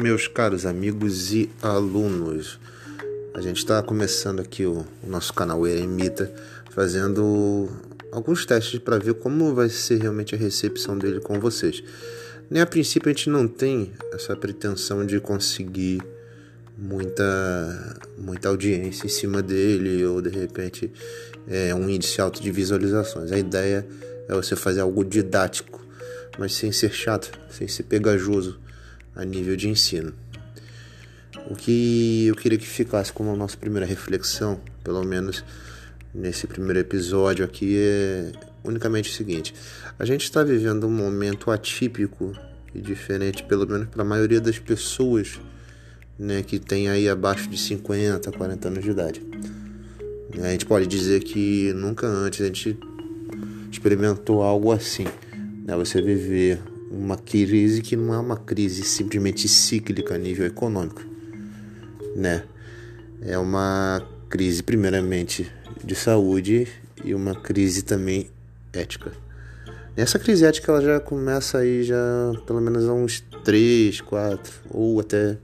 meus caros amigos e alunos. A gente está começando aqui o, o, nosso canal Eremita, fazendo alguns testes para ver como vai ser realmente a recepção dele com vocês. Nem a princípio a gente não tem essa pretensão de conseguir muita muita audiência em cima dele ou de repente é, um índice alto de visualizações. A ideia é você fazer algo didático, mas sem ser chato, sem ser pegajoso a nível de ensino. O que eu queria que ficasse como a nossa primeira reflexão, pelo menos nesse primeiro episódio aqui, é unicamente o seguinte: a gente está vivendo um momento atípico e diferente, pelo menos para a maioria das pessoas né, que tem aí abaixo de 50, 40 anos de idade. A gente pode dizer que nunca antes a gente experimentou algo assim. Né? Você viver uma crise que não é uma crise simplesmente cíclica a nível econômico, né? É uma crise primeiramente de saúde e uma crise também ética. Essa crise ética ela já começa aí já pelo menos há uns 3, 4 ou até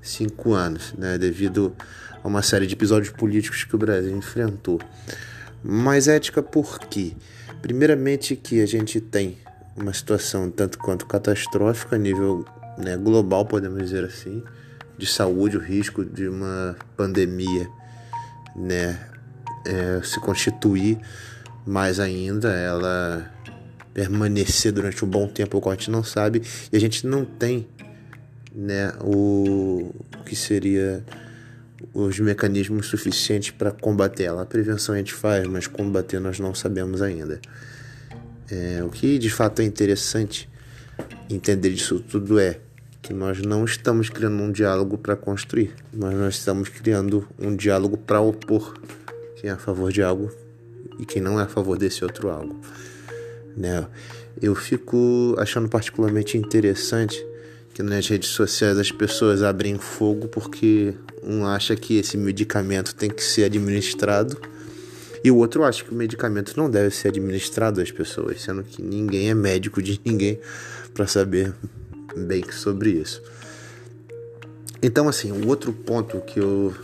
5 anos, né, devido a uma série de episódios políticos que o Brasil enfrentou. Mas ética por quê? Primeiramente que a gente tem uma situação tanto quanto catastrófica a nível né, global, podemos dizer assim, de saúde, o risco de uma pandemia né, é, se constituir mais ainda, ela permanecer durante um bom tempo, o gente não sabe, e a gente não tem né, o, o que seria os mecanismos suficientes para combater ela. A prevenção a gente faz, mas combater nós não sabemos ainda. É, o que de fato é interessante entender disso tudo é que nós não estamos criando um diálogo para construir, mas nós estamos criando um diálogo para opor quem é a favor de algo e quem não é a favor desse outro algo. Né? Eu fico achando particularmente interessante que nas redes sociais as pessoas abrem fogo porque um acha que esse medicamento tem que ser administrado e o outro acha que o medicamento não deve ser administrado às pessoas, sendo que ninguém é médico de ninguém para saber bem sobre isso. Então, assim, o outro ponto que eu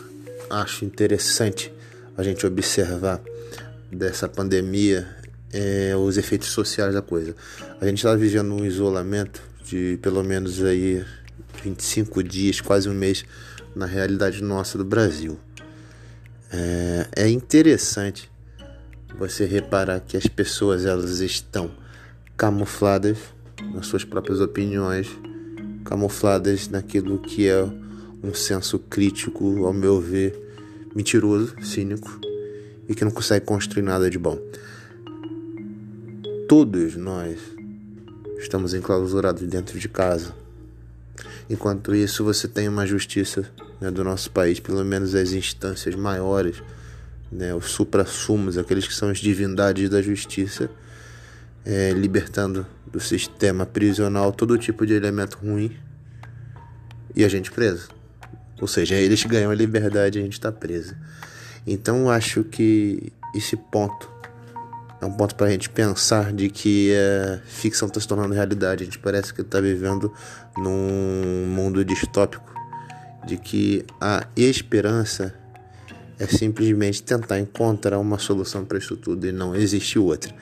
acho interessante a gente observar dessa pandemia é os efeitos sociais da coisa. A gente está vivendo um isolamento de pelo menos aí 25 dias, quase um mês na realidade nossa do Brasil. É, é interessante você reparar que as pessoas elas estão camufladas nas suas próprias opiniões, camufladas naquilo que é um senso crítico, ao meu ver, mentiroso, cínico e que não consegue construir nada de bom. Todos nós estamos enclausurados dentro de casa. Enquanto isso, você tem uma justiça né, do nosso país, pelo menos as instâncias maiores, né, os supra-sumos, aqueles que são as divindades da justiça, é, libertando do sistema prisional todo tipo de elemento ruim e a gente preso. Ou seja, eles ganham a liberdade e a gente está preso. Então acho que esse ponto é um ponto para a gente pensar de que a ficção está se tornando realidade. A gente parece que está vivendo num mundo distópico de que a esperança é simplesmente tentar encontrar uma solução para isso tudo e não existe outra.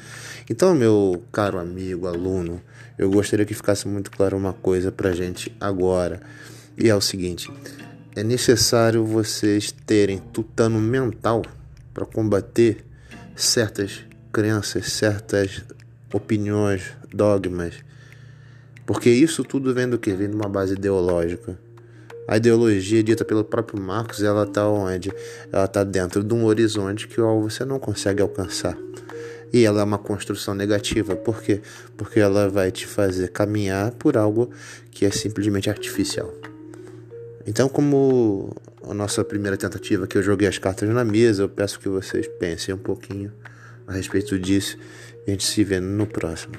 Então, meu caro amigo, aluno, eu gostaria que ficasse muito claro uma coisa para gente agora, e é o seguinte: é necessário vocês terem tutano mental para combater certas crenças, certas opiniões, dogmas, porque isso tudo vem do que? Vem de uma base ideológica. A ideologia dita pelo próprio Marx, ela está onde? Ela está dentro de um horizonte que você não consegue alcançar. E ela é uma construção negativa. Por quê? Porque ela vai te fazer caminhar por algo que é simplesmente artificial. Então, como a nossa primeira tentativa que eu joguei as cartas na mesa, eu peço que vocês pensem um pouquinho a respeito disso a gente se vê no próximo.